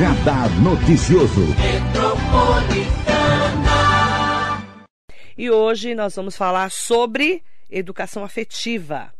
Radar Noticioso. E hoje nós vamos falar sobre educação afetiva.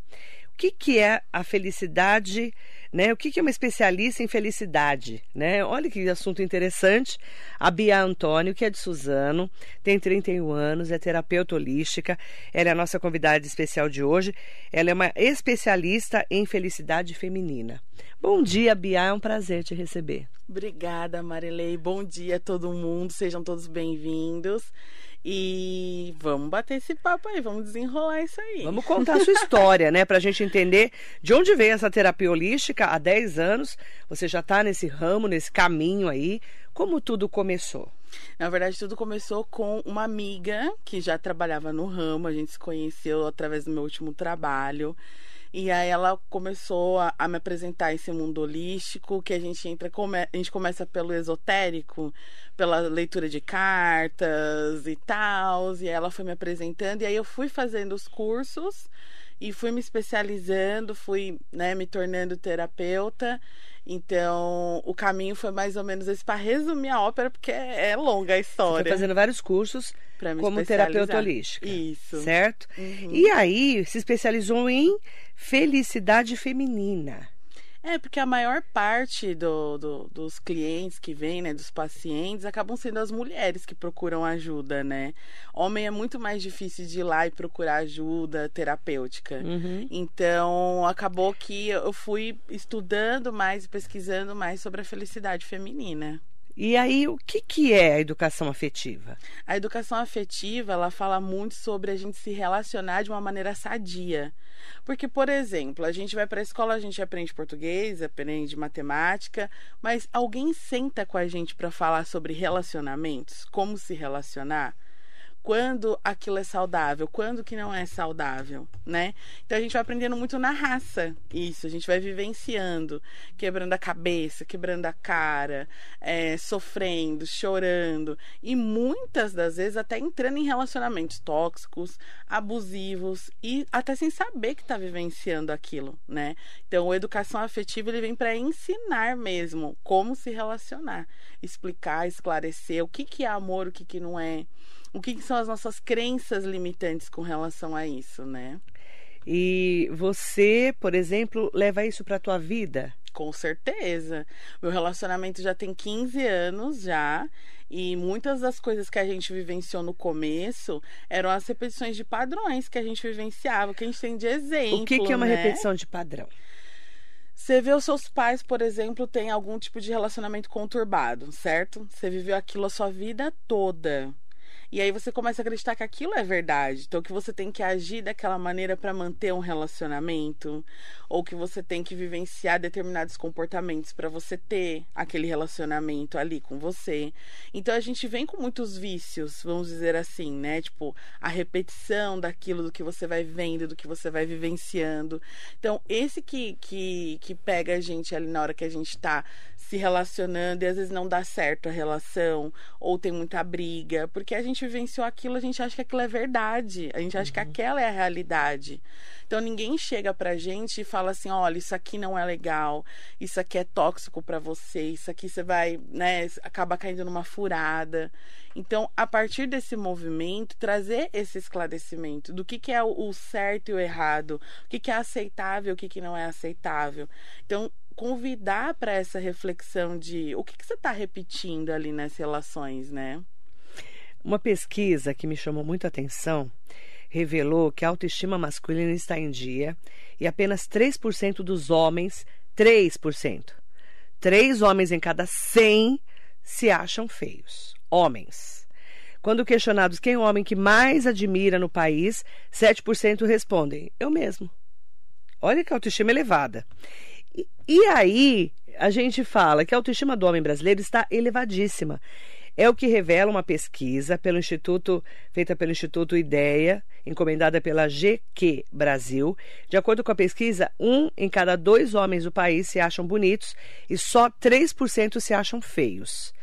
O que, que é a felicidade né? O que, é uma especialista em felicidade? Né? Olha que assunto interessante. A Bia Antônio, que é de Suzano, tem 31 anos, é terapeuta holística. Ela é a nossa convidada especial de hoje. Ela é uma especialista em felicidade feminina. Bom dia, Bia. É um prazer te receber. Obrigada, Marilei. Bom dia a todo mundo. Sejam todos bem-vindos. E vamos bater esse papo aí, vamos desenrolar isso aí. Vamos contar a sua história, né? Pra gente entender de onde veio essa terapia holística há 10 anos. Você já tá nesse ramo, nesse caminho aí. Como tudo começou? Na verdade, tudo começou com uma amiga que já trabalhava no ramo. A gente se conheceu através do meu último trabalho. E aí ela começou a, a, me apresentar esse mundo holístico, que a gente entra, come, a gente começa pelo esotérico, pela leitura de cartas e tal. E aí ela foi me apresentando, e aí eu fui fazendo os cursos e fui me especializando, fui né, me tornando terapeuta. Então, o caminho foi mais ou menos esse para resumir a ópera, porque é, é longa a história. Você foi fazendo vários cursos como terapeuta holística. Isso. Certo? Uhum. E aí, se especializou em felicidade feminina. É, porque a maior parte do, do, dos clientes que vêm, né, dos pacientes, acabam sendo as mulheres que procuram ajuda, né? Homem é muito mais difícil de ir lá e procurar ajuda terapêutica. Uhum. Então, acabou que eu fui estudando mais e pesquisando mais sobre a felicidade feminina. E aí, o que, que é a educação afetiva? A educação afetiva, ela fala muito sobre a gente se relacionar de uma maneira sadia. Porque, por exemplo, a gente vai para a escola, a gente aprende português, aprende matemática, mas alguém senta com a gente para falar sobre relacionamentos, como se relacionar? Quando aquilo é saudável, quando que não é saudável, né? Então a gente vai aprendendo muito na raça isso, a gente vai vivenciando, quebrando a cabeça, quebrando a cara, é, sofrendo, chorando e muitas das vezes até entrando em relacionamentos tóxicos, abusivos e até sem saber que está vivenciando aquilo, né? Então a educação afetiva ele vem para ensinar mesmo como se relacionar, explicar, esclarecer o que que é amor, o que que não é o que, que são as nossas crenças limitantes com relação a isso, né? E você, por exemplo, leva isso para a tua vida? Com certeza. Meu relacionamento já tem 15 anos já. E muitas das coisas que a gente vivenciou no começo eram as repetições de padrões que a gente vivenciava, que a gente tem de exemplo. O que, que é uma né? repetição de padrão? Você vê os seus pais, por exemplo, têm algum tipo de relacionamento conturbado, certo? Você viveu aquilo a sua vida toda. E aí você começa a acreditar que aquilo é verdade. Então que você tem que agir daquela maneira para manter um relacionamento, ou que você tem que vivenciar determinados comportamentos para você ter aquele relacionamento ali com você. Então a gente vem com muitos vícios, vamos dizer assim, né? Tipo, a repetição daquilo do que você vai vendo, do que você vai vivenciando. Então, esse que que que pega a gente ali na hora que a gente está se relacionando e às vezes não dá certo a relação, ou tem muita briga, porque a gente vivenciou aquilo, a gente acha que aquilo é verdade, a gente acha uhum. que aquela é a realidade. Então ninguém chega pra gente e fala assim: olha, isso aqui não é legal, isso aqui é tóxico para você, isso aqui você vai, né, acaba caindo numa furada. Então, a partir desse movimento, trazer esse esclarecimento do que, que é o certo e o errado, o que, que é aceitável, o que, que não é aceitável. Então, convidar para essa reflexão de o que, que você está repetindo ali nas relações, né? Uma pesquisa que me chamou muito a atenção revelou que a autoestima masculina está em dia e apenas 3% dos homens, 3%, 3 homens em cada 100 se acham feios. Homens. Quando questionados quem é o homem que mais admira no país, 7% respondem: eu mesmo. Olha que autoestima elevada. E, aí a gente fala que a autoestima do homem brasileiro está elevadíssima. É o que revela uma pesquisa pelo Instituto, feita pelo Instituto Ideia, encomendada pela GQ Brasil. De acordo com a pesquisa, um em cada dois homens do país se acham bonitos e só 3% se acham feios.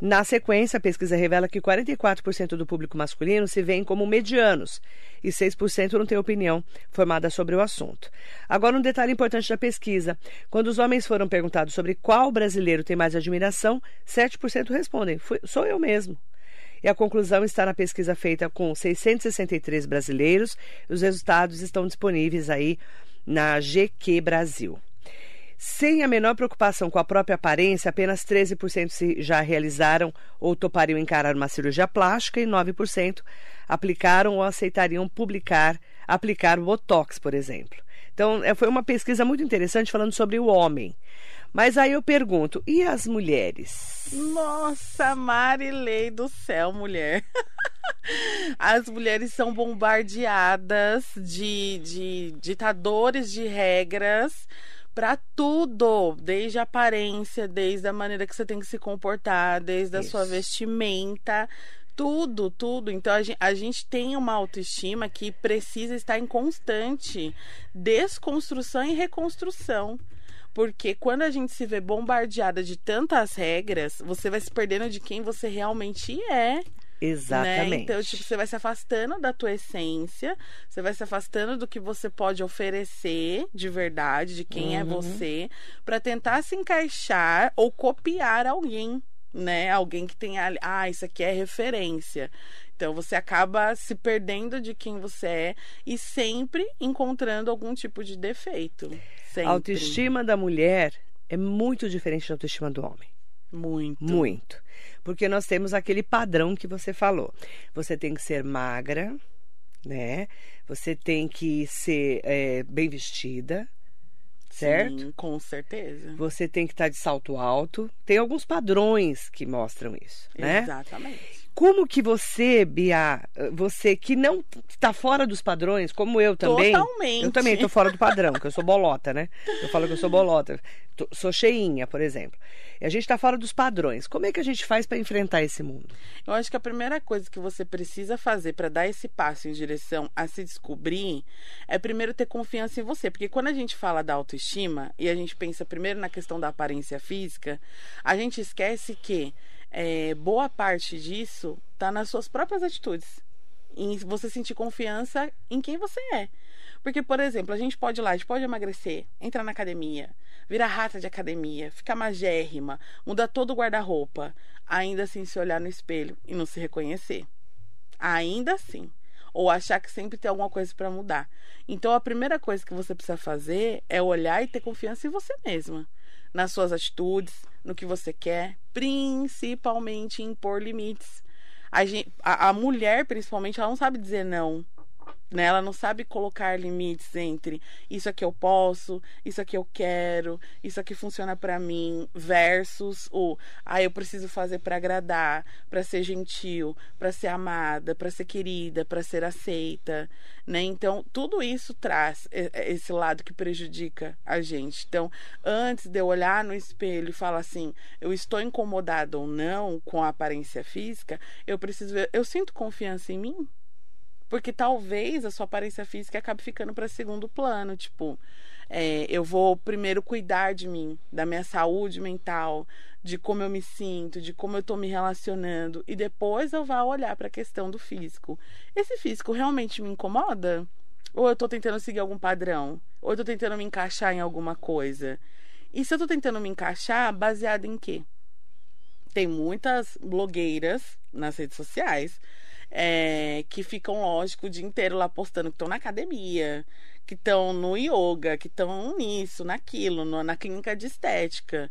Na sequência, a pesquisa revela que 44% do público masculino se veem como medianos e 6% não tem opinião formada sobre o assunto. Agora, um detalhe importante da pesquisa: quando os homens foram perguntados sobre qual brasileiro tem mais admiração, 7% respondem: sou eu mesmo. E a conclusão está na pesquisa feita com 663 brasileiros. Os resultados estão disponíveis aí na GQ Brasil. Sem a menor preocupação com a própria aparência, apenas 13% se já realizaram ou topariam encarar uma cirurgia plástica e 9% aplicaram ou aceitariam publicar, aplicar Botox, por exemplo. Então, é, foi uma pesquisa muito interessante falando sobre o homem. Mas aí eu pergunto, e as mulheres? Nossa, Marilei do céu, mulher. As mulheres são bombardeadas de, de ditadores de regras para tudo, desde a aparência, desde a maneira que você tem que se comportar, desde a Isso. sua vestimenta, tudo, tudo. Então a gente, a gente, tem uma autoestima que precisa estar em constante desconstrução e reconstrução. Porque quando a gente se vê bombardeada de tantas regras, você vai se perdendo de quem você realmente é. Exatamente. Né? Então, tipo, você vai se afastando da tua essência, você vai se afastando do que você pode oferecer de verdade, de quem é uhum. é você, para tentar se encaixar ou copiar alguém, né? Alguém que tenha, ah, isso aqui é referência. Então você acaba se perdendo de quem você é e sempre encontrando algum tipo de defeito. Sempre. A autoestima da mulher é muito diferente da autoestima do homem. Muito. Muito. Porque nós temos aquele padrão que você falou. Você tem que ser magra, né? Você tem que ser é, bem vestida, certo? Sim, com certeza. Você tem que estar de salto alto. Tem alguns padrões que mostram isso, né? Exatamente. Como que você, Bia, você que não está fora dos padrões, como eu também. Totalmente. Eu também estou fora do padrão, que eu sou bolota, né? Eu falo que eu sou bolota. Tô, sou cheinha, por exemplo. E a gente está fora dos padrões. Como é que a gente faz para enfrentar esse mundo? Eu acho que a primeira coisa que você precisa fazer para dar esse passo em direção a se descobrir é primeiro ter confiança em você. Porque quando a gente fala da autoestima e a gente pensa primeiro na questão da aparência física, a gente esquece que é, boa parte disso está nas suas próprias atitudes. Em você sentir confiança em quem você é. Porque, por exemplo, a gente pode ir lá, a gente pode emagrecer, entrar na academia, virar rata de academia, ficar magérrima, mudar todo o guarda-roupa, ainda assim se olhar no espelho e não se reconhecer. Ainda assim. Ou achar que sempre tem alguma coisa para mudar. Então, a primeira coisa que você precisa fazer é olhar e ter confiança em você mesma nas suas atitudes, no que você quer, principalmente impor limites. A, gente, a, a mulher, principalmente, ela não sabe dizer não. Né? Ela não sabe colocar limites entre isso aqui eu posso, isso aqui eu quero, isso aqui funciona para mim, versus o ah, eu preciso fazer para agradar, para ser gentil, para ser amada, para ser querida, para ser aceita, né? Então, tudo isso traz esse lado que prejudica a gente. Então, antes de eu olhar no espelho e falar assim, eu estou incomodada ou não com a aparência física, eu preciso ver, eu sinto confiança em mim? Porque talvez a sua aparência física acabe ficando para segundo plano. Tipo, é, eu vou primeiro cuidar de mim, da minha saúde mental, de como eu me sinto, de como eu estou me relacionando. E depois eu vou olhar para a questão do físico. Esse físico realmente me incomoda? Ou eu estou tentando seguir algum padrão? Ou eu estou tentando me encaixar em alguma coisa? E se eu estou tentando me encaixar, baseado em quê? Tem muitas blogueiras nas redes sociais é, que ficam, lógico, o dia inteiro lá postando que estão na academia, que estão no yoga, que estão nisso, naquilo, no, na clínica de estética.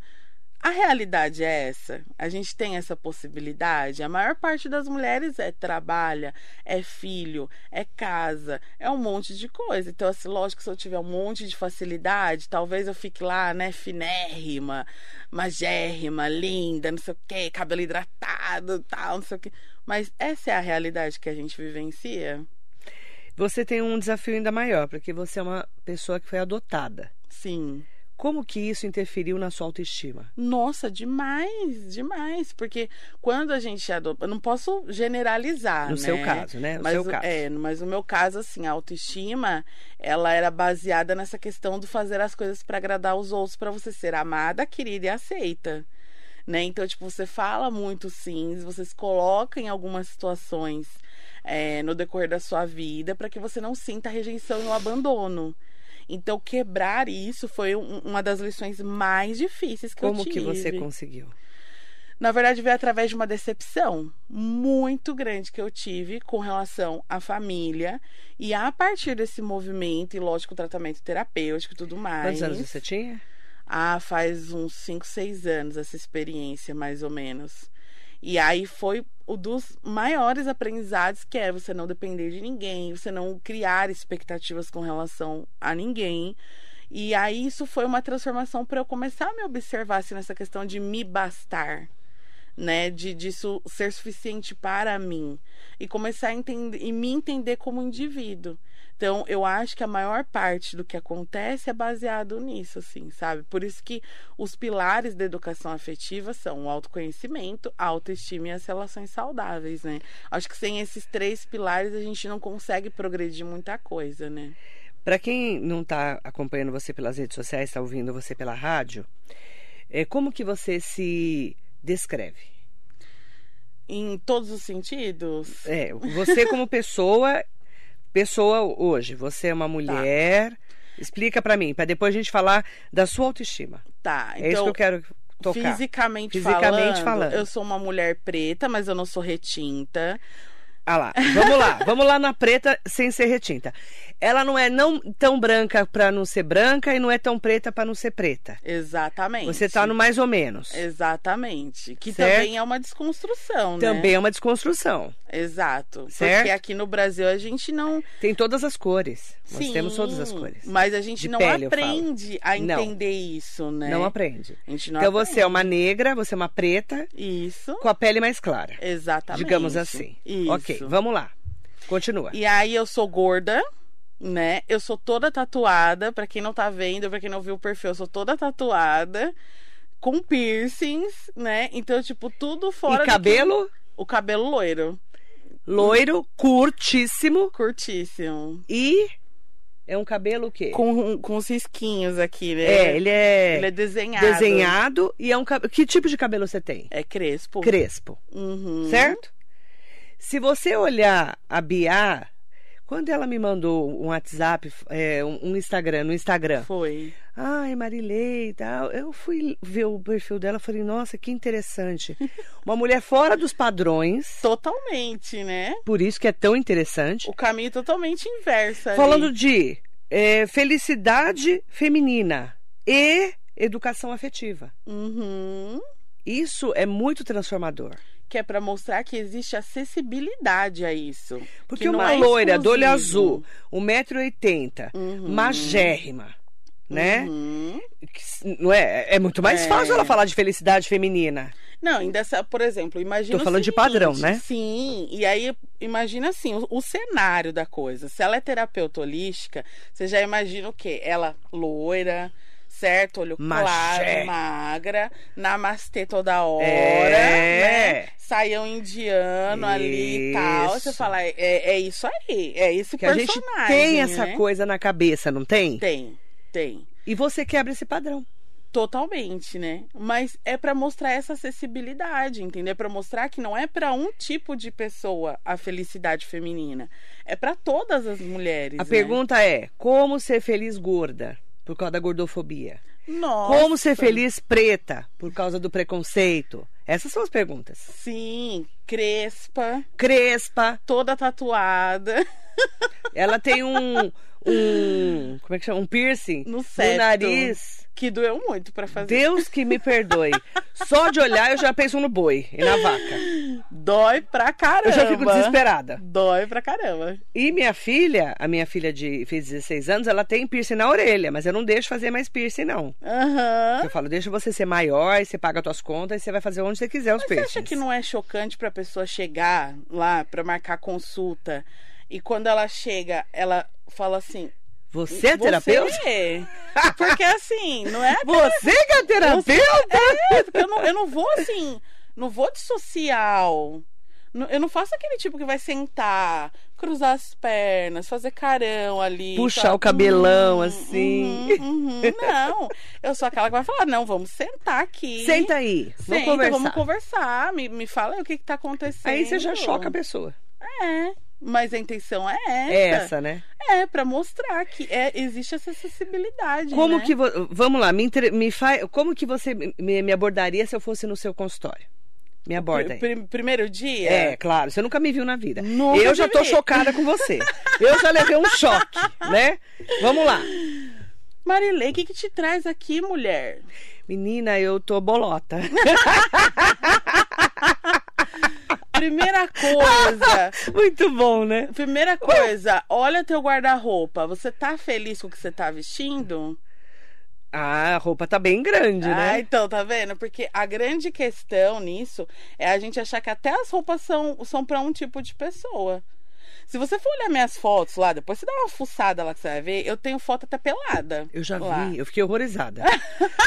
A realidade é essa. A gente tem essa possibilidade. A maior parte das mulheres é trabalha, é filho, é casa, é um monte de coisa. Então, assim, lógico se eu tiver um monte de facilidade, talvez eu fique lá, né, finérrima, magérrima, linda, não sei o quê, cabelo hidratado, tal, não sei o quê. Mas essa é a realidade que a gente vivencia. Você tem um desafio ainda maior, porque você é uma pessoa que foi adotada. Sim. Como que isso interferiu na sua autoestima? Nossa, demais, demais. Porque quando a gente adota. Eu não posso generalizar. No né? seu caso, né? No mas, seu caso. É, mas no meu caso, assim, a autoestima, ela era baseada nessa questão de fazer as coisas para agradar os outros, para você ser amada, querida e aceita. Né? Então, tipo, você fala muito sim, você se coloca em algumas situações é, no decorrer da sua vida para que você não sinta a rejeição e o abandono. Então, quebrar isso foi um, uma das lições mais difíceis que Como eu tive. que você conseguiu? Na verdade, veio através de uma decepção muito grande que eu tive com relação à família. E a partir desse movimento, e lógico, tratamento terapêutico e tudo mais. Quantos anos você tinha? Ah, faz uns 5, 6 anos essa experiência, mais ou menos. E aí foi o dos maiores aprendizados, que é você não depender de ninguém, você não criar expectativas com relação a ninguém. E aí isso foi uma transformação para eu começar a me observar assim, nessa questão de me bastar né, de disso ser suficiente para mim e começar a entender e me entender como indivíduo. Então, eu acho que a maior parte do que acontece é baseado nisso, assim, sabe? Por isso que os pilares da educação afetiva são o autoconhecimento, a autoestima e as relações saudáveis, né? Acho que sem esses três pilares a gente não consegue progredir muita coisa, né? Para quem não está acompanhando você pelas redes sociais, está ouvindo você pela rádio, é como que você se descreve? Em todos os sentidos? É, você como pessoa, pessoa hoje, você é uma mulher. Tá. Explica para mim, para depois a gente falar da sua autoestima. Tá, então. É isso que eu quero tocar. Fisicamente, Fisicamente falando, falando, eu sou uma mulher preta, mas eu não sou retinta. Ah lá, vamos lá, vamos lá na preta sem ser retinta. Ela não é não tão branca para não ser branca e não é tão preta para não ser preta. Exatamente. Você tá no mais ou menos. Exatamente. Que Certo. também é uma desconstrução, Também né? é uma desconstrução. Exato. Certo. Porque aqui no Brasil a gente não. Tem todas as cores. Nós Sim, temos todas as cores. Mas a gente De não pele, aprende a Não. entender isso, né? Não aprende. Não Então aprende. você é uma negra, você é uma preta Isso. com a pele mais clara. Exatamente. Digamos assim. Isso. Ok, vamos lá. Continua. E aí eu sou gorda, né? Eu sou toda tatuada, pra quem não tá vendo, pra quem não viu o perfil, eu sou toda tatuada, com piercings, né? Então, tipo, tudo fora E do que- cabelo O cabelo loiro, loiro, curtíssimo curtíssimo. e é um cabelo o quê? Com, com os risquinhos aqui, né? É, ele é, Ele é desenhado. desenhado e é um cabelo. Que tipo de cabelo você tem? É crespo. Crespo, Uhum. certo? Se você olhar a Bia, quando ela me mandou um WhatsApp, é, um Instagram, no Instagram, Foi. Ai, Marilei e tal. Eu fui ver o perfil dela e falei, nossa, que interessante. Uma mulher fora dos padrões, Totalmente, né? por isso que é tão interessante. O caminho totalmente inverso. ali. Falando de é, felicidade feminina e educação afetiva. Uhum. Isso é muito transformador. Que é pra mostrar que existe acessibilidade a isso. Porque uma é loira do olho exclusivo. azul, 1,80m, Uhum. magérrima, né? Uhum. Não é? É muito mais É. fácil ela falar de felicidade feminina. Não, ainda, por exemplo, imagina. Tô o falando de seguinte, padrão, né? Sim, e aí imagina assim, o, o cenário da coisa. Se ela é terapeuta holística, você já imagina o quê? Ela loira, certo? Olho Magé. claro, magra, namastê toda hora, É. né? Saião indiano ali e tal. Você Isso. fala, é, é isso aí, é esse Que a gente personagem. tem essa né? coisa na cabeça, não tem? Tem, tem. E você quebra esse padrão. Totalmente, né? Mas é pra mostrar essa acessibilidade, entendeu? É pra mostrar que não é pra um tipo de pessoa a felicidade feminina. É pra todas as mulheres. A né? pergunta é: como ser feliz gorda? Por causa da gordofobia. Nossa. Como ser feliz preta? Por causa do preconceito. Essas são as perguntas. Sim, crespa, Crespa, toda tatuada. ela tem um. um como é que chama? Um piercing No septo. nariz. Que doeu muito pra fazer. Deus que me perdoe. Só de olhar eu já penso no boi e na vaca. Dói pra caramba. Eu já fico desesperada. Dói pra caramba. E minha filha, a minha filha de fez 16 anos, ela tem piercing na orelha, mas eu não deixo fazer mais piercing, não. Aham. Eu falo, deixa você ser maior, e você paga as tuas contas e você vai fazer onde você quiser os Mas você acha que não é chocante pra pessoa chegar lá pra marcar consulta e quando ela chega, ela fala assim: Você é terapeuta? Você? Porque assim, não é. Você que é terapeuta? É, porque eu não, eu não vou assim, não vou de social. Eu não faço aquele tipo que vai sentar, cruzar as pernas, fazer carão ali. Puxar o cabelão, Uhum, assim. uhum, uhum. Não, eu sou aquela que vai falar, não, vamos sentar aqui. Senta aí. Vamos Senta, conversar. vamos conversar. Me, me fala aí o que, que tá acontecendo. Aí você já choca a pessoa. É, mas a intenção é essa. É essa, né? É, pra mostrar que é, existe essa acessibilidade. Como né? que vo- vamos lá, me, entre- me faz, como que você me, me abordaria se eu fosse no seu consultório? Me aborda aí. Pri- pri- primeiro dia? É, claro, você nunca me viu na vida. Nunca eu já tô vi. chocada com você. Eu já levei um choque, né? Vamos lá. Marilei, o que, que te traz aqui, mulher? Menina, eu tô bolota. Primeira coisa. Muito bom, né? Primeira coisa, olha teu guarda-roupa. Você tá feliz com o que você tá vestindo? Ah, a roupa tá bem grande, Ah, né? então, tá vendo? Porque a grande questão nisso é a gente achar que até as roupas são, são pra um tipo de pessoa. Se você for olhar minhas fotos lá, depois você dá uma fuçada lá que você vai ver, eu tenho foto até pelada. Eu já lá. vi, eu fiquei horrorizada.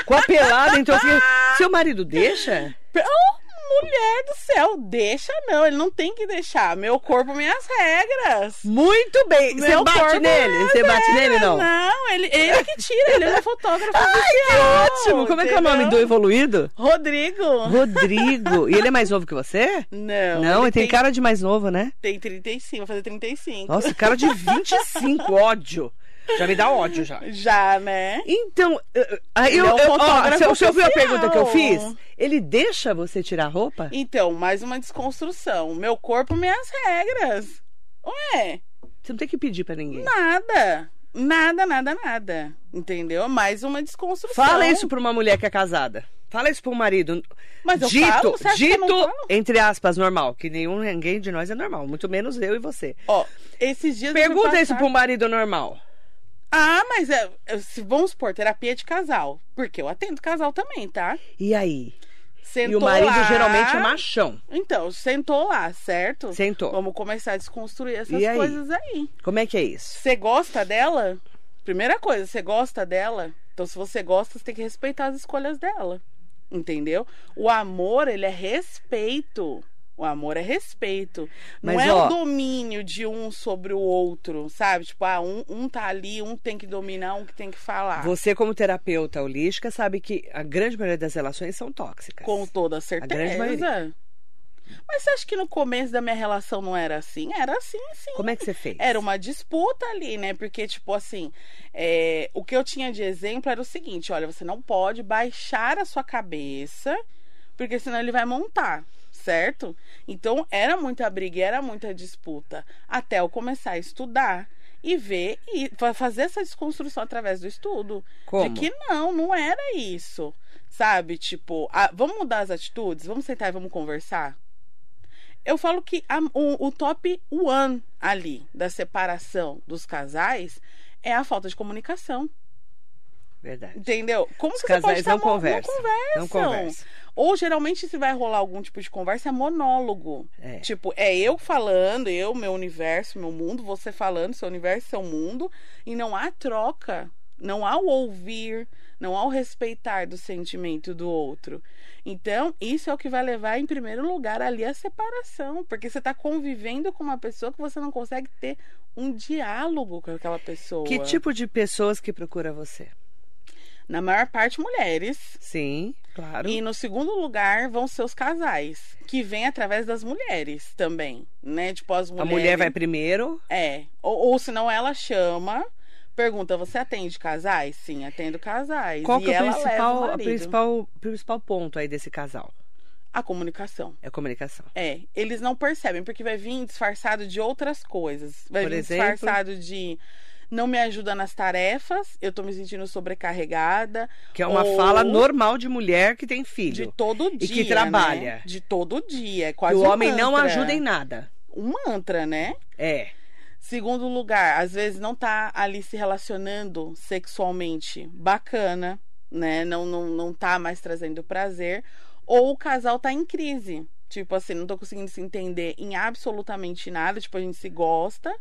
Com a pelada, então eu fiquei... Seu marido deixa? Oh, mulher do céu, deixa não, ele não tem que deixar. Meu corpo, minhas regras. Muito bem. Você bate corpo, nele? Você bate nele, não? Não, ele, ele que tira, ele é fotógrafo Ai, que oficial, ótimo! Como é que é o nome do evoluído? Rodrigo. Rodrigo. E ele é mais novo que você? Não, Não, ele tem cara de mais novo, né? Tem 35, vai fazer 35. Nossa, cara de 25, ódio. Já me dá ódio já. Já, né? Então, aí eu, é um eu- ó, você, você ouviu a pergunta que eu fiz? Ele deixa você tirar a roupa? Então, mais uma desconstrução. Meu corpo, minhas regras. Ué, Você não tem que pedir pra ninguém. nada. Nada, nada, nada. Entendeu? Mais uma desconstrução. Fala isso pra uma mulher que é casada. Fala isso pro marido. Mas eu dito, falo? Você acha que eu não dito, falo? entre aspas, normal. Que nenhum, ninguém de nós é normal. Muito menos eu e você. Ó, esses dias. Pergunta isso passar- pro marido normal. Ah, mas é, é, se vamos supor, terapia de casal. Porque eu atendo casal também, tá? E aí? Sentou e o marido lá... geralmente é machão. Então, sentou lá, certo? Sentou. Vamos começar a desconstruir essas aí? coisas aí. Como é que é isso? Você gosta dela? Primeira coisa, você gosta dela? Então, se você gosta, você tem que respeitar as escolhas dela. Entendeu? O amor, ele é respeito. O amor é respeito. Não Mas, é ó- o domínio de um sobre o outro, sabe? Tipo, ah, um, um tá ali, um tem que dominar, um que tem que falar. Você, como terapeuta holística, sabe que a grande maioria das relações são tóxicas. Com toda certeza. grande maioria. Mas você acha que no começo da minha relação não era assim? Era assim, sim. Como é que você fez? Era uma disputa ali, né? Porque, tipo assim, é, o que eu tinha de exemplo era o seguinte: olha, você não pode baixar a sua cabeça, porque senão ele vai montar, certo? Então era muita briga, era muita disputa. Até eu começar a estudar e ver e fa- fazer essa desconstrução através do estudo. Como? De que não, não era isso. Sabe? Tipo, ah, vamos mudar as atitudes? Vamos sentar e vamos conversar? Eu falo que a- o, o top one ali da separação dos casais é a falta de comunicação. Verdade. Entendeu? Como Os que você pode casais não mo- conversam. Não conversam. Não conversam. Ou geralmente se vai rolar algum tipo de conversa é monólogo. É. Tipo, é eu falando, eu, meu universo, meu mundo, você falando, seu universo, seu mundo, e não há troca, não há o ouvir, não há o respeitar do sentimento do outro. Então, isso é o que vai levar em primeiro lugar ali a separação, porque você está convivendo com uma pessoa que você não consegue ter um diálogo com aquela pessoa. Que tipo de pessoas que procura você? Na maior parte mulheres, Sim, claro. E no segundo lugar vão ser os casais, que vêm através das mulheres também, né? Tipo, as A mulheres. mulher vai primeiro. É. Ou, ou senão ela chama, pergunta: você atende casais? Sim, atendo casais. Qual e que é o o principal, a marido. principal, principal ponto aí desse casal? A comunicação. É a comunicação. É, eles não percebem, porque vai vir disfarçado de outras coisas. Vai Por vir exemplo? disfarçado de não me ajuda nas tarefas, eu tô me sentindo sobrecarregada. Que é uma ou fala normal de mulher que tem De filho. todo dia. que trabalha. né? De todo dia. É Que quase o um homem não ajuda em nada. um mantra, né? É. Segundo lugar, às vezes não tá ali se relacionando sexualmente bacana, né? Não, não, não tá mais trazendo prazer. Ou o casal tá em crise. Tipo assim, não tô conseguindo se entender em absolutamente nada. Tipo, a gente se gosta,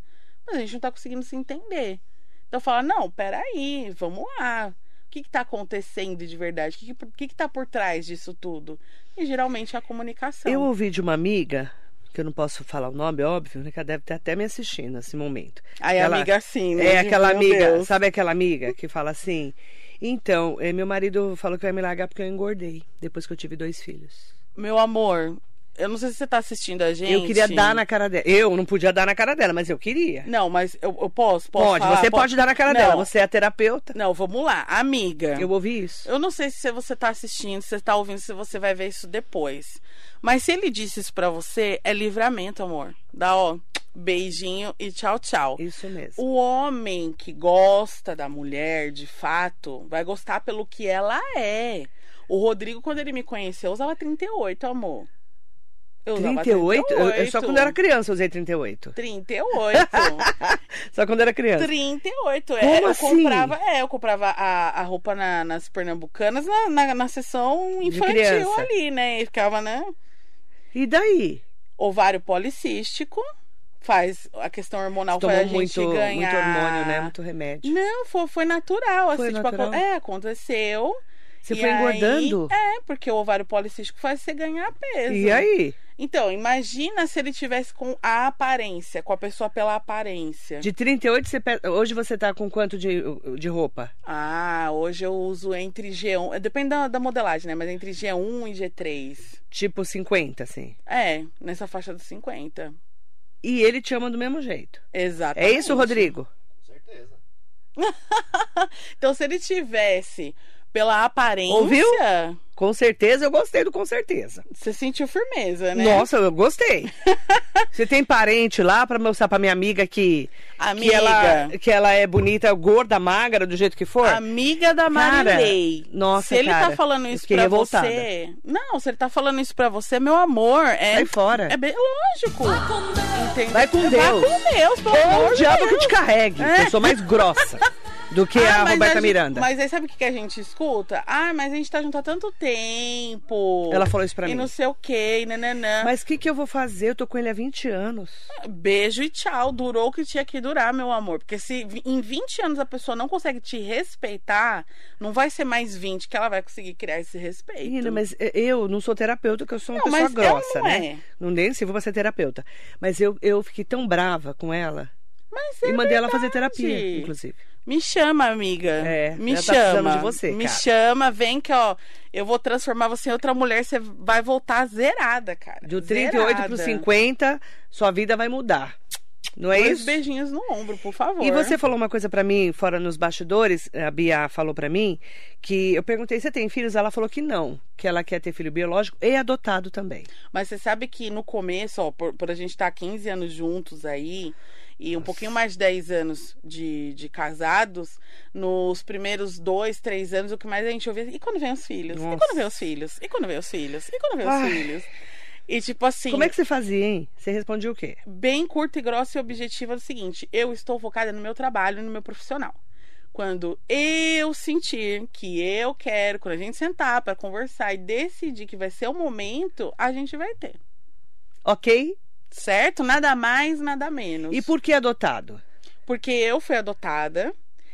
mas a gente não tá conseguindo se entender. Então fala, não, peraí, vamos lá. O que que tá acontecendo de verdade? O que que, o que que tá por trás disso tudo? E geralmente é a comunicação. Eu ouvi de uma amiga que eu não posso falar o nome, óbvio, né? Que ela deve estar até me assistindo nesse momento. Aí, Ela- amiga, assim, né? É aquela amiga, Deus. sabe aquela amiga que fala assim? Então, eh, meu marido falou que vai me largar porque eu engordei depois que eu tive dois filhos. Meu amor, eu não sei se você tá assistindo a gente. Eu queria dar na cara dela. Eu não podia dar na cara dela, mas eu queria. Não, mas eu, eu posso? posso Pode, falar? você Po- pode dar na cara Não. dela. Você é a terapeuta. Não, vamos lá. Amiga. Eu ouvi isso. Eu não sei se você tá assistindo, se você tá ouvindo, se você vai ver isso depois. Mas se ele disse isso pra você, é livramento, amor. Dá, ó, beijinho e tchau, tchau. Isso mesmo. O homem que gosta da mulher, de fato, vai gostar pelo que ela é. O Rodrigo, quando ele me conheceu, usava 38, amor. Eu usava 38? Eu, eu só 38. quando eu era criança eu usei 38. 38. Só quando eu era criança. 38, é. Como eu assim? comprava, é, eu comprava a, a roupa na- nas pernambucanas na, na, na sessão infantil ali, né? E ficava, né? E daí? Ovário policístico, faz a questão hormonal faz a gente muito, ganhar. muito hormônio, né? Muito remédio. Não, foi, foi natural, Foi assim, tipo, natural? aco- é, aconteceu. Você foi aí- engordando? é, porque o ovário policístico faz você ganhar peso. E aí? Então, imagina se ele tivesse com a aparência, com a pessoa pela aparência. De 38, você pe- hoje você tá com quanto de, de roupa? Ah, hoje eu uso entre G1, é, depende da, da modelagem, né? Mas entre G1 e G3. Tipo 50, assim. É, nessa faixa dos 50. E ele te ama do mesmo jeito. Exatamente. É isso, Rodrigo? Com certeza. Então, se ele tivesse pela aparência, Ouviu? Com certeza, eu gostei do com certeza. você sentiu firmeza, né? Nossa, eu gostei. Você tem parente lá pra mostrar pra minha amiga que, que, Amiga. ela, que ela é bonita, gorda, magra, do jeito que for? Amiga da Cara, Marilei. nossa, Se ele cara, tá falando isso revoltada. você. Não, se ele tá falando isso pra você, meu amor, é. Sai fora. É bem lógico. Entendeu? Vai com Vai Deus. com Deus, pelo Ou amor o de diabo que Deus. te carregue. É. Eu sou mais grossa do que Ah, a Roberta gente- Miranda. Mas aí sabe o que que a gente escuta? Ah, mas a gente tá junto há tanto tempo. Ela falou isso pra e mim. não sei o que, nananã. Mas o que, que eu vou fazer? Eu tô com ele há 20 anos. Beijo e tchau. Durou o que tinha que durar, meu amor. Porque se em 20 anos a pessoa não consegue te respeitar, não vai ser mais 20 que ela vai conseguir criar esse respeito. Menina, mas eu não sou terapeuta, que eu sou uma Não, pessoa ela grossa, não né? é. Não nem sirvo pra ser terapeuta. Mas eu, eu fiquei tão brava com ela. Mas e é mandei ela fazer verdade. terapia, inclusive. Me chama, amiga. É, me tá chama. de você, Me cara. chama, vem que, ó, eu vou transformar você em outra mulher, você vai voltar zerada, cara. Do 38 pro Zerada. 50, sua vida vai mudar. Não é Dois isso? beijinhos no ombro, por favor. E você falou uma coisa pra mim, fora nos bastidores, a Bia falou pra mim, que eu perguntei, você tem filhos? Ela falou que não, que ela quer ter filho biológico e adotado também. Mas você sabe que no começo, ó, por, por a gente estar 15 anos juntos aí, e um pouquinho mais de 10 anos de, de casados, nos primeiros dois, três anos, o que mais a gente ouvia, e quando vem os filhos? E Nossa. quando vem os filhos? E quando vem os filhos? E quando vem os Ai. filhos? E tipo assim, Como é que você fazia, hein? Você respondia o quê? bem curta e grossa e objetiva é o seguinte: eu estou focada no meu trabalho e no meu profissional. Quando eu sentir que eu quero, quando a gente sentar para conversar e decidir que vai ser o momento, a gente vai ter. Ok? Certo? Nada mais, nada menos. E por que adotado? Porque eu fui adotada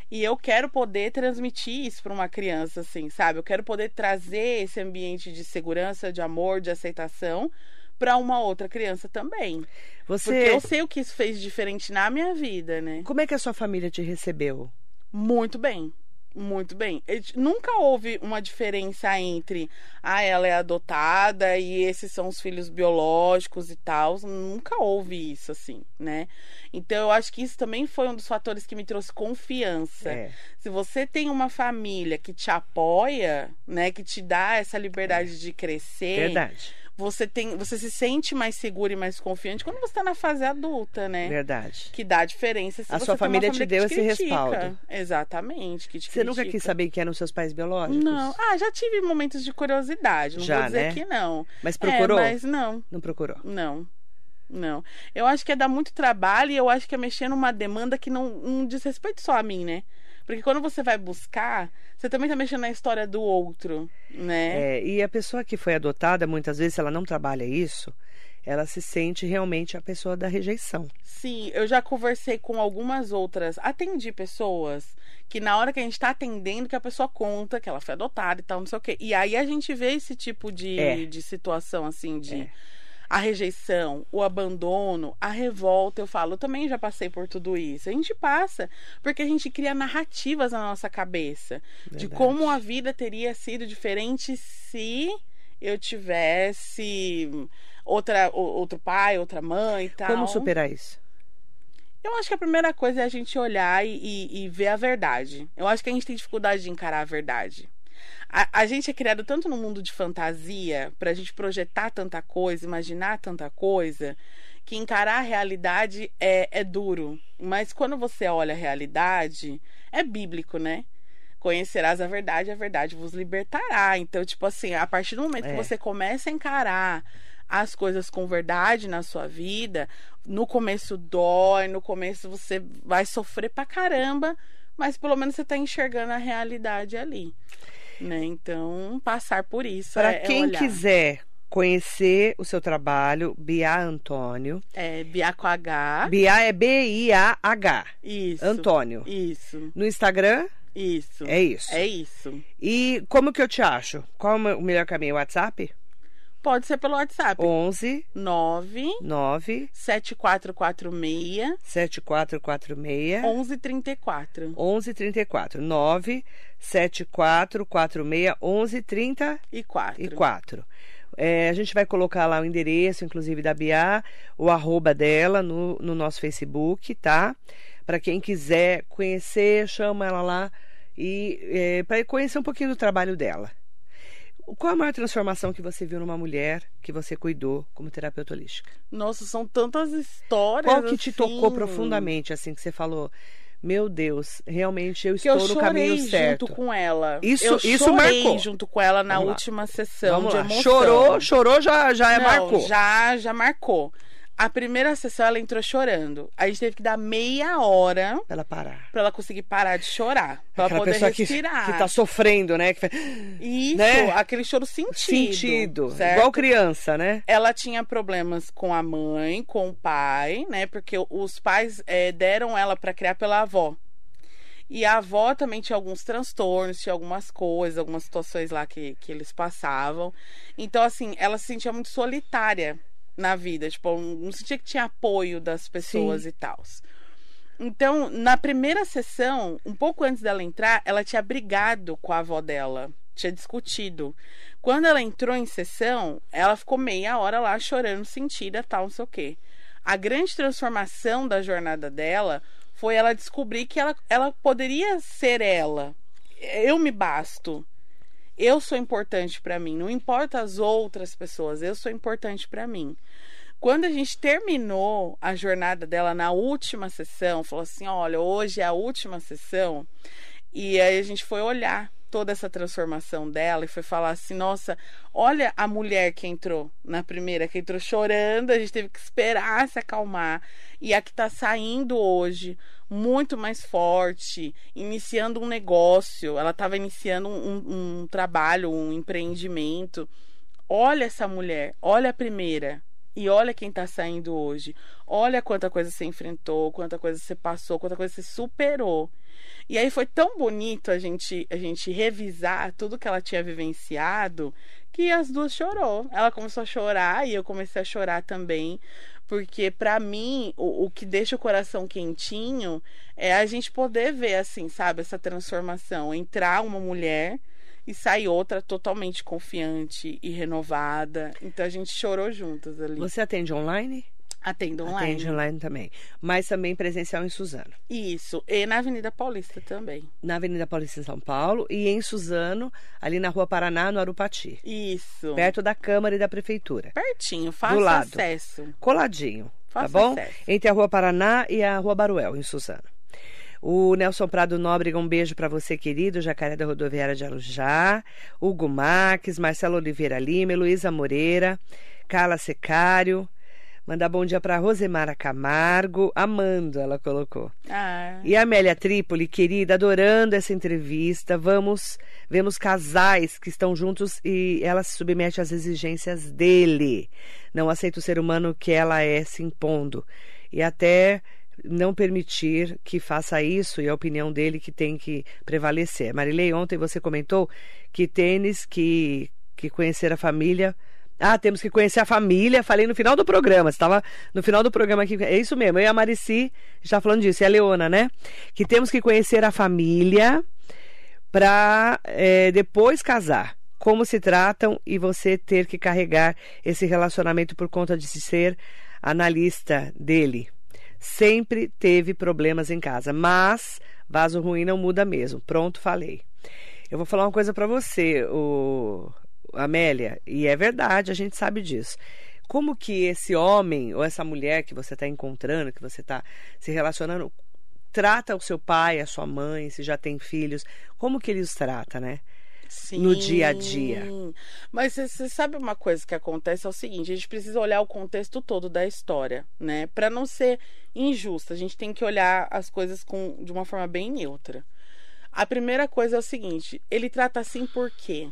e eu quero poder transmitir isso para uma criança, assim, sabe? Eu quero poder trazer esse ambiente de segurança, de amor, de aceitação para uma outra criança também. Porque Você. eu sei o que isso fez diferente na minha vida, né? Como é que a sua família te recebeu? Muito bem. Muito bem. Nunca houve uma diferença entre ah, ela é adotada e esses são os filhos biológicos e tal. Nunca houve isso, assim, né? Então eu acho que isso também foi um dos fatores que me trouxe confiança. É. Se você tem uma família que te apoia, né, que te dá essa liberdade de crescer, Verdade. Você tem, você se sente mais seguro e mais confiante quando você está na fase adulta, né? Verdade. Que dá diferença se A você sua uma família te deu esse critica. respaldo. Exatamente, que te Você nunca critica. quis saber quem eram seus pais biológicos? Não. Ah, já tive momentos de curiosidade. Não Já, vou dizer né? que não. Mas procurou? É, mas não, Não procurou. não. Não. Eu acho que é dar muito trabalho e eu acho que é mexer numa demanda que não, não diz respeito só a mim, né? Porque quando você vai buscar, você também tá mexendo na história do outro, né? É, e a pessoa que foi adotada, muitas vezes, se ela não trabalha isso, ela se sente realmente a pessoa da rejeição. Sim, eu já conversei com algumas outras, atendi pessoas que na hora que a gente tá atendendo, que a pessoa conta que ela foi adotada e tal, não sei o quê. E aí a gente vê esse tipo de, É. de situação, assim, de. É. a rejeição, o abandono, a revolta. Eu falo, eu também já passei por tudo isso. A gente passa porque a gente cria narrativas na nossa cabeça de como a vida teria sido diferente se eu tivesse outra, outro pai, outra mãe e tal. Como superar isso? Eu acho que a primeira coisa é a gente olhar e, e, e ver a verdade. Eu acho que a gente tem dificuldade de encarar a verdade. A, a, gente é criado tanto no mundo de fantasia, pra gente projetar tanta coisa, imaginar tanta coisa, que encarar a realidade é, é duro. Mas quando você olha a realidade, é bíblico, né? Conhecerás a verdade, a verdade vos libertará. Então, tipo assim, a partir do momento é. que você começa a encarar as coisas com verdade na sua vida, no começo dói, no começo você vai sofrer pra caramba, mas pelo menos você tá enxergando a realidade ali. Né? Então, passar por isso. Para é, quem é quiser conhecer o seu trabalho, Bia Antônio. É, Bia com H. Bia é B-I-A-H. Isso. Antônio. Isso. No Instagram? Isso. É isso. É isso. E como que eu te acho? Qual é o melhor caminho? WhatsApp? Pode ser pelo WhatsApp. 11 9 9 7446 7446 1134. 1134 9 7446 1134. E 4. É, a gente vai colocar lá o endereço, inclusive da Bia, o arroba dela no, no nosso Facebook, tá? Para quem quiser conhecer, chama ela lá e é, para conhecer um pouquinho do trabalho dela. Qual a maior transformação que você viu numa mulher que você cuidou como terapeuta holística? Nossa, são tantas histórias. Qual que te assim... tocou profundamente, assim, que você falou? Meu Deus, realmente eu que estou eu no caminho certo. junto com ela. Isso, eu isso chorei marcou. junto com ela na Vamos lá. última sessão Vamos de lá. emoção. Chorou, chorou, já, já é Não, marcou. Já, já marcou. A primeira sessão ela entrou chorando. A gente teve que dar meia hora Pra ela parar. pra ela conseguir parar de chorar. Pra ela Aquela poder pessoa que, respirar. que tá sofrendo, né? Que. Isso, né? aquele choro sentido. Sentido. certo? Igual criança, né? Ela tinha problemas com a mãe, com o pai, né? Porque os pais eh, deram ela pra criar pela avó. E a avó também tinha alguns transtornos, tinha algumas coisas, algumas situações lá que, que eles passavam. Então, assim, ela se sentia muito solitária na vida. Tipo, não sentia que tinha apoio das pessoas Sim. e tal. Então, na primeira sessão, um pouco antes dela entrar, ela tinha brigado com a avó dela. Tinha discutido. Quando ela entrou em sessão, ela ficou meia hora lá chorando, sentida, tal, não sei o quê. A grande transformação da jornada dela foi ela descobrir que ela, ela poderia ser ela. Eu me basto. Eu sou importante para mim. Não importa as outras pessoas, eu sou importante para mim. Quando a gente terminou a jornada dela na última sessão, falou assim: olha, hoje é a última sessão. E aí a gente foi olhar toda essa transformação dela e foi falar assim: nossa, olha a mulher que entrou na primeira, que entrou chorando, a gente teve que esperar se acalmar. E a que está saindo hoje, muito mais forte, iniciando um negócio, ela estava iniciando um, um trabalho, um empreendimento. Olha essa mulher, olha a primeira. E olha quem tá saindo hoje. Olha quanta coisa você enfrentou, quanta coisa você passou, quanta coisa você superou. E aí foi tão bonito a gente a gente revisar tudo que ela tinha vivenciado que as duas chorou. Ela começou a chorar e eu comecei a chorar também, porque para mim o, o que deixa o coração quentinho é a gente poder ver assim, sabe, essa transformação, entrar uma mulher e sair outra totalmente confiante e renovada. Então a gente chorou juntas ali. Você atende online? Atendo online. Atende online também. Mas também presencial em Suzano. Isso. E na Avenida Paulista também. Na Avenida Paulista em São Paulo e em Suzano, ali na Rua Paraná, no Arupati. Isso. Perto da Câmara e da Prefeitura. Pertinho, fácil Do lado. acesso. Coladinho, Fácil tá bom? acesso. Entre a Rua Paraná e a Rua Baruel, em Suzano. O Nelson Prado Nóbrega, um beijo para você, querido. Jacaré da Rodoviária de Arujá. Hugo Marques, Marcelo Oliveira Lima, Heloísa Moreira, Carla Secário. Mandar bom dia para Rosemara Camargo. Amando, ela colocou. Ah, E a Amélia Trípoli, querida, adorando essa entrevista. Vamos, vemos casais que estão juntos e ela se submete às exigências dele. Não aceita o ser humano que ela é se impondo. E até não permitir que faça isso e a opinião dele que tem que prevalecer. Marilei, ontem você comentou que tênis que, que conhecer a família Ah, temos que conhecer a família. Falei no final do programa. Estava no final do programa aqui. É isso mesmo. Eu e a Marici já falando disso. E a Leona, né? Que temos que conhecer a família para é, depois casar. Como se tratam e você ter que carregar esse relacionamento por conta de ser analista dele. Sempre teve problemas em casa, mas vaso ruim não muda mesmo. Pronto, falei. Eu vou falar uma coisa para você, o Amélia, e é verdade, a gente sabe disso. Como que esse homem ou essa mulher que você está encontrando, que você está se relacionando, trata o seu pai, a sua mãe, se já tem filhos, como que ele os trata, né? Sim. no dia a dia. Mas você sabe uma coisa que acontece é o seguinte: a gente precisa olhar o contexto todo da história, né? Para não ser injusta, a gente tem que olhar as coisas com, de uma forma bem neutra. A primeira coisa é o seguinte: ele trata assim por quê?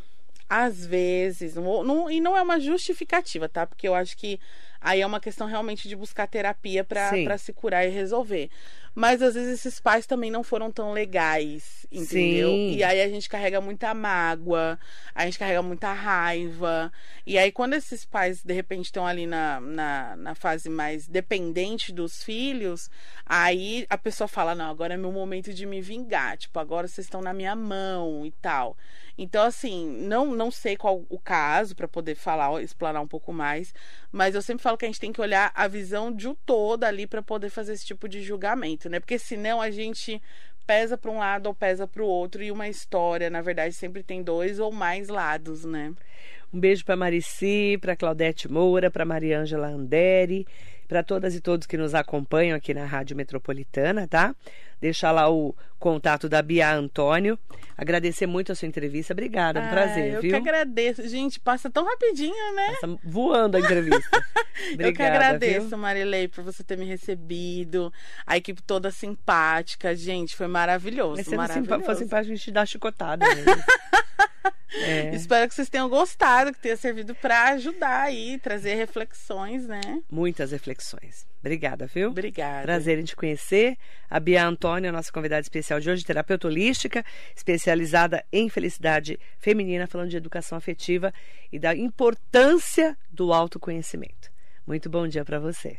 Às vezes, não, não, e não é uma justificativa, tá? Porque eu acho que aí é uma questão realmente de buscar terapia para se curar e resolver. Mas às vezes esses pais também não foram tão legais, entendeu? Sim. E aí a gente carrega muita mágoa, a gente carrega muita raiva. E aí quando esses pais de repente estão ali na, na, na fase mais dependente dos filhos, aí a pessoa fala: não, agora é meu momento de me vingar. Tipo, agora vocês estão na minha mão e tal. Então, assim, não, não sei qual o caso para poder falar, explanar um pouco mais, mas eu sempre falo que a gente tem que olhar a visão de um todo ali para poder fazer esse tipo de julgamento, né? Porque senão a gente pesa para um lado ou pesa para o outro e uma história, na verdade, sempre tem dois ou mais lados, né? Um beijo para Marici, para Claudete Moura, para Mariângela Anderi, para todas e todos que nos acompanham aqui na Rádio Metropolitana, tá? Deixar lá o contato da Bia Antônio. Agradecer muito a sua entrevista. Obrigada, um prazer, eu viu? Eu que agradeço. Gente, passa tão rapidinho, né? Passa voando a entrevista. Obrigada, eu que agradeço, viu? Marilei, por você ter me recebido. A equipe toda simpática. Gente, foi maravilhoso. Mas se maravilhoso. não for simpático, a gente dá chicotada. Né? É. Espero que vocês tenham gostado, que tenha servido para ajudar aí, trazer reflexões, né? Muitas reflexões. Obrigada, viu? Obrigada. Prazer em te conhecer. A Bia Antônia, nossa convidada especial de hoje, terapeuta holística, especializada em felicidade feminina, falando de educação afetiva e da importância do autoconhecimento. Muito bom dia para você.